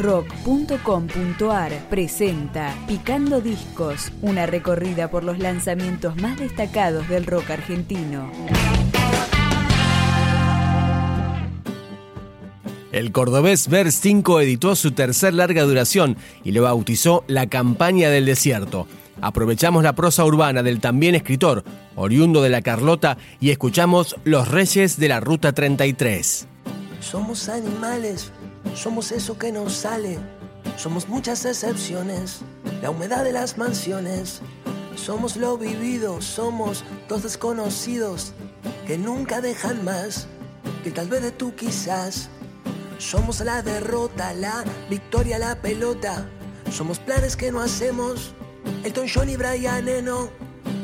rock.com.ar presenta Picando Discos, una recorrida por los lanzamientos más destacados del rock argentino. El cordobés Ver 5 editó su tercer larga duración y lo bautizó La Campaña del Desierto. Aprovechamos la prosa urbana del también escritor, oriundo de la Carlota, y escuchamos Los Reyes de la Ruta 33. Somos animales, somos eso que nos sale, somos muchas excepciones, la humedad de las mansiones, somos lo vivido, somos dos desconocidos que nunca dejan más que tal vez de tú quizás. Somos la derrota, la victoria, la pelota, somos planes que no hacemos, Elton John y Brian Eno,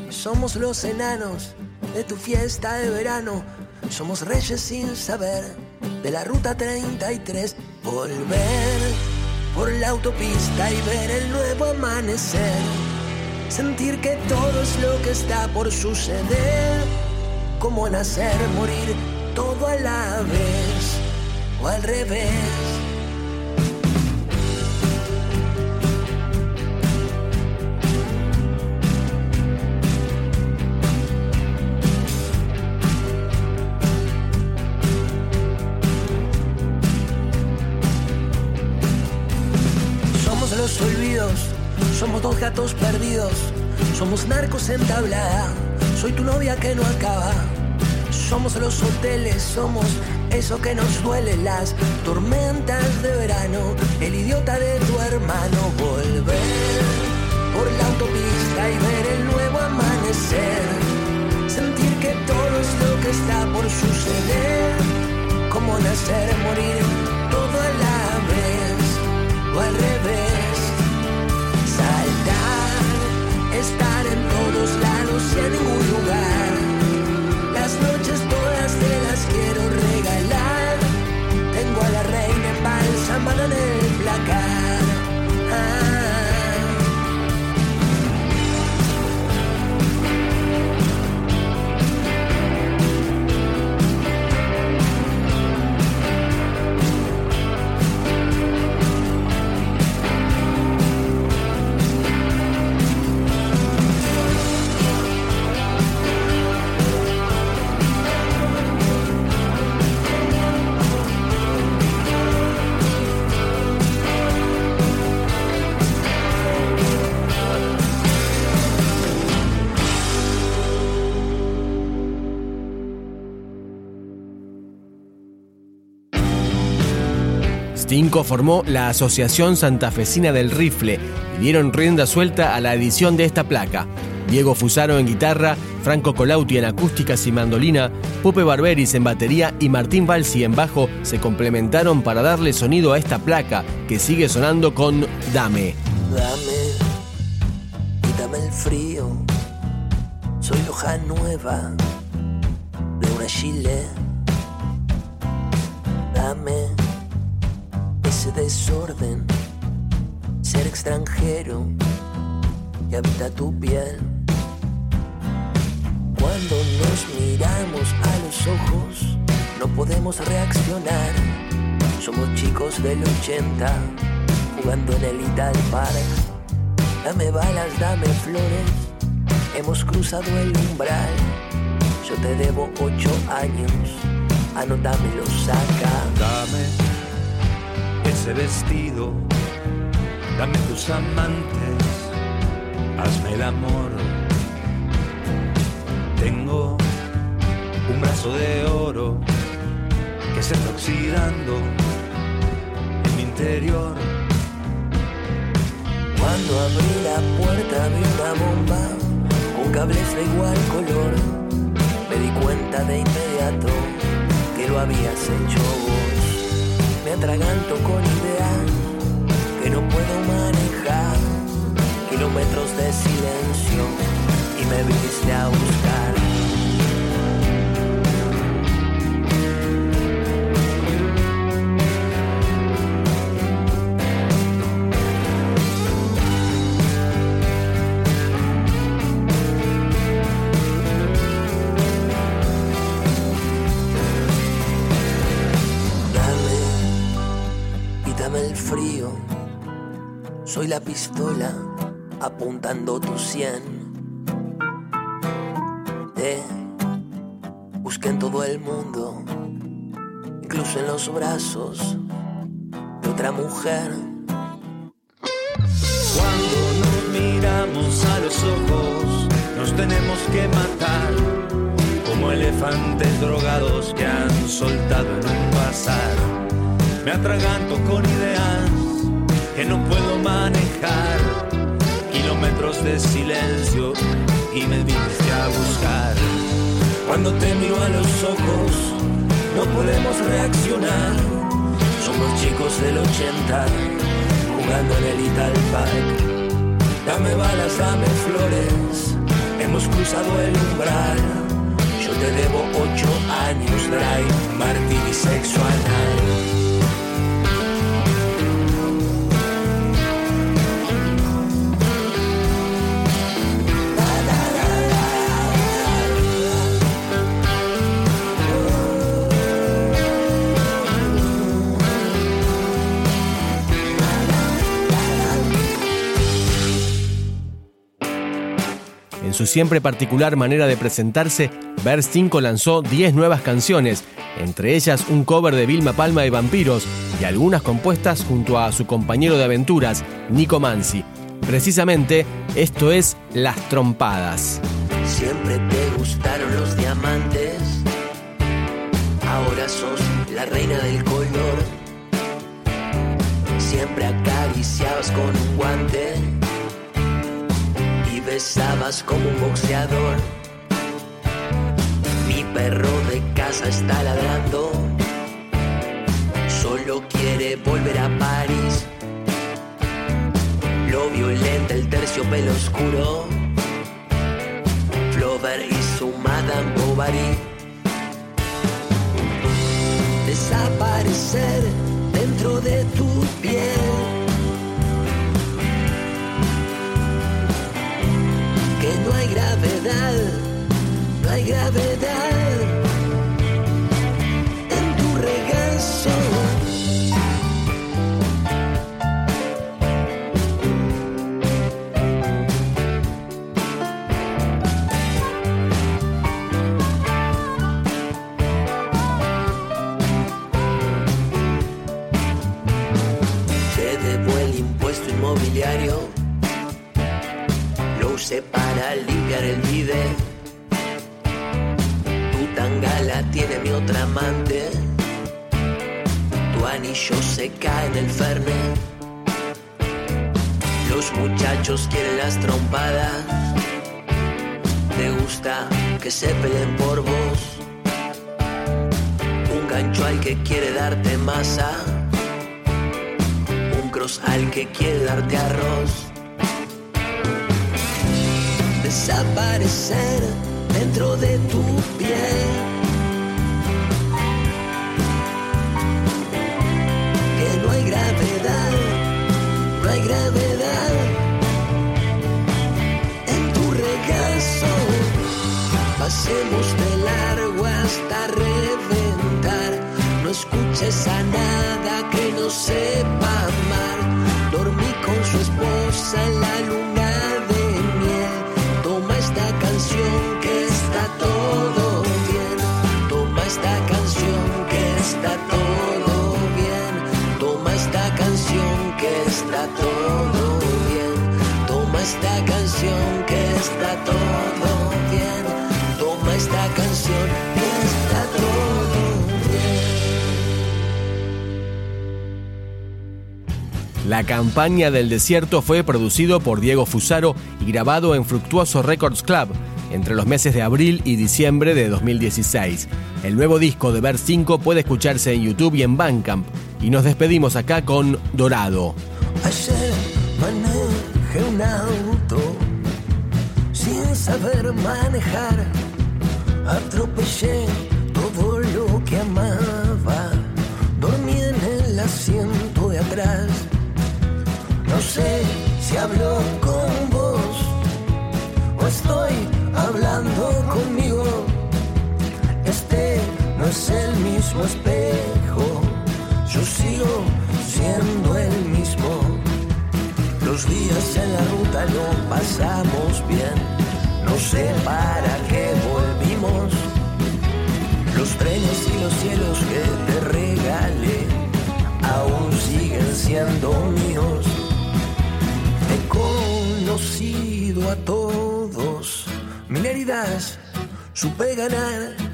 somos los enanos de tu fiesta de verano, somos reyes sin saber de la ruta 33, volver por la autopista y ver el nuevo amanecer, sentir que todo es lo que está por suceder, como nacer, morir, todo a la vez. O al revés. Somos dos gatos perdidos, somos narcos en tablada. Soy tu novia que no acaba. Somos los hoteles, somos eso que nos duele, las tormentas de verano, el idiota de tu hermano. Volver por la autopista y ver el nuevo amanecer. Sentir que todo es lo que está por suceder. Como nacer, morir, Stinco formó la Asociación Santafesina del Rifle y dieron rienda suelta a la edición de esta placa. Diego Fusaro en guitarra, Franco Colauti en acústicas y mandolina, Pupe Barberis en batería y Martín Balsi en bajo se complementaron para darle sonido a esta placa que sigue sonando con Dame. Dame, quítame el frío, soy hoja nueva de una chile. Dame desorden, ser extranjero que habita tu piel. Cuando nos miramos a los ojos, no podemos reaccionar. Somos chicos del 80, jugando en el Ital Park. Dame balas, dame flores, hemos cruzado el umbral. Yo te debo ocho años, anótamelo, saca. Dame ese vestido, dame tus amantes, hazme el amor. Tengo un brazo de oro que se está oxidando en mi interior. Cuando abrí la puerta vi una bomba, un cable de igual color. Me di cuenta de inmediato que lo habías hecho atraganto con ideas que no puedo manejar. Kilómetros de silencio y me viniste a buscar. La pistola apuntando tu sien. Te busqué en todo el mundo, incluso en los brazos de otra mujer. Cuando nos miramos a los ojos, nos tenemos que matar como elefantes drogados que han soltado en un bazar. Me atraganto con ideas que no puedo manejar, kilómetros de silencio y me viniste a buscar. Cuando te miro a los ojos, no podemos reaccionar. Somos chicos del 80, jugando en el Ital. Dame balas, dame flores, hemos cruzado el umbral. Yo te debo ocho años, drive, martini sexual. Siempre particular manera de presentarse, 5 lanzó 10 nuevas canciones, entre ellas un cover de Vilma Palma de Vampiros y algunas compuestas junto a su compañero de aventuras, Nico Mansi. Precisamente, esto es Las Trompadas. Siempre te gustaron los diamantes, ahora sos la reina del color. Siempre acariciabas con un guante y besabas como un boxeador. Mi perro de casa está ladrando, solo quiere volver a París. Lo violenta el terciopelo oscuro. Flaubert y su Madame Bovary. Desaparecer dentro de tu piel. Los muchachos quieren las trompadas. Te gusta que se peleen por vos. Un gancho al que quiere darte masa un cross al que quiere darte arroz. Desaparecer dentro de tu piel. La campaña del desierto fue producido por Diego Fusaro y grabado en Fructuoso Records Club entre los meses de abril y diciembre de 2016. El nuevo disco de Ver 5 puede escucharse en YouTube y en Bandcamp. Y nos despedimos acá con Dorado. mismo espejo, yo sigo siendo el mismo. Los días en la ruta lo pasamos bien, no sé para qué volvimos. Los trenes y los cielos que te regalé aún siguen siendo míos. He conocido a todos, mineridas supe ganar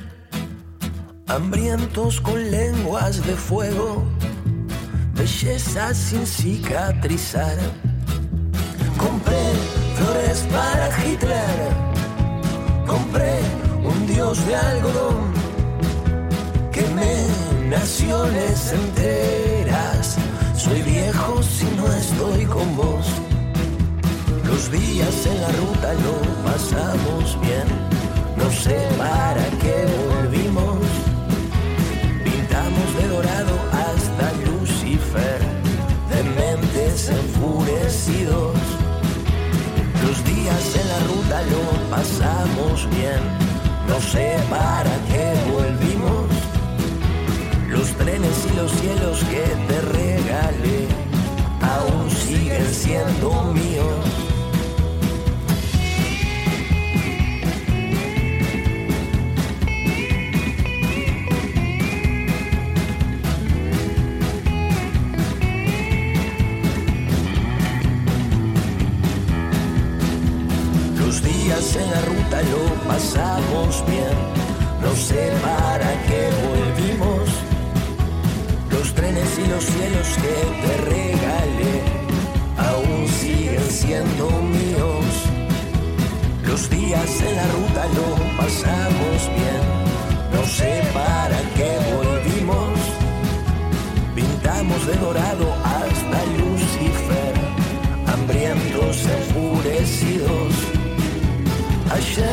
hambrientos con lenguas de fuego, belleza sin cicatrizar. Compré flores para Hitler, compré un dios de algodón, quemé naciones enteras. Soy viejo si no estoy con vos. Los días en la ruta lo pasamos sé para qué volvimos. Los trenes y los cielos que los cielos que te regalé aún siguen siendo míos. Los días en la ruta lo pasamos bien. No sé para qué volvimos. Pintamos de dorado hasta Lucifer, hambrientos, enfurecidos. Ayer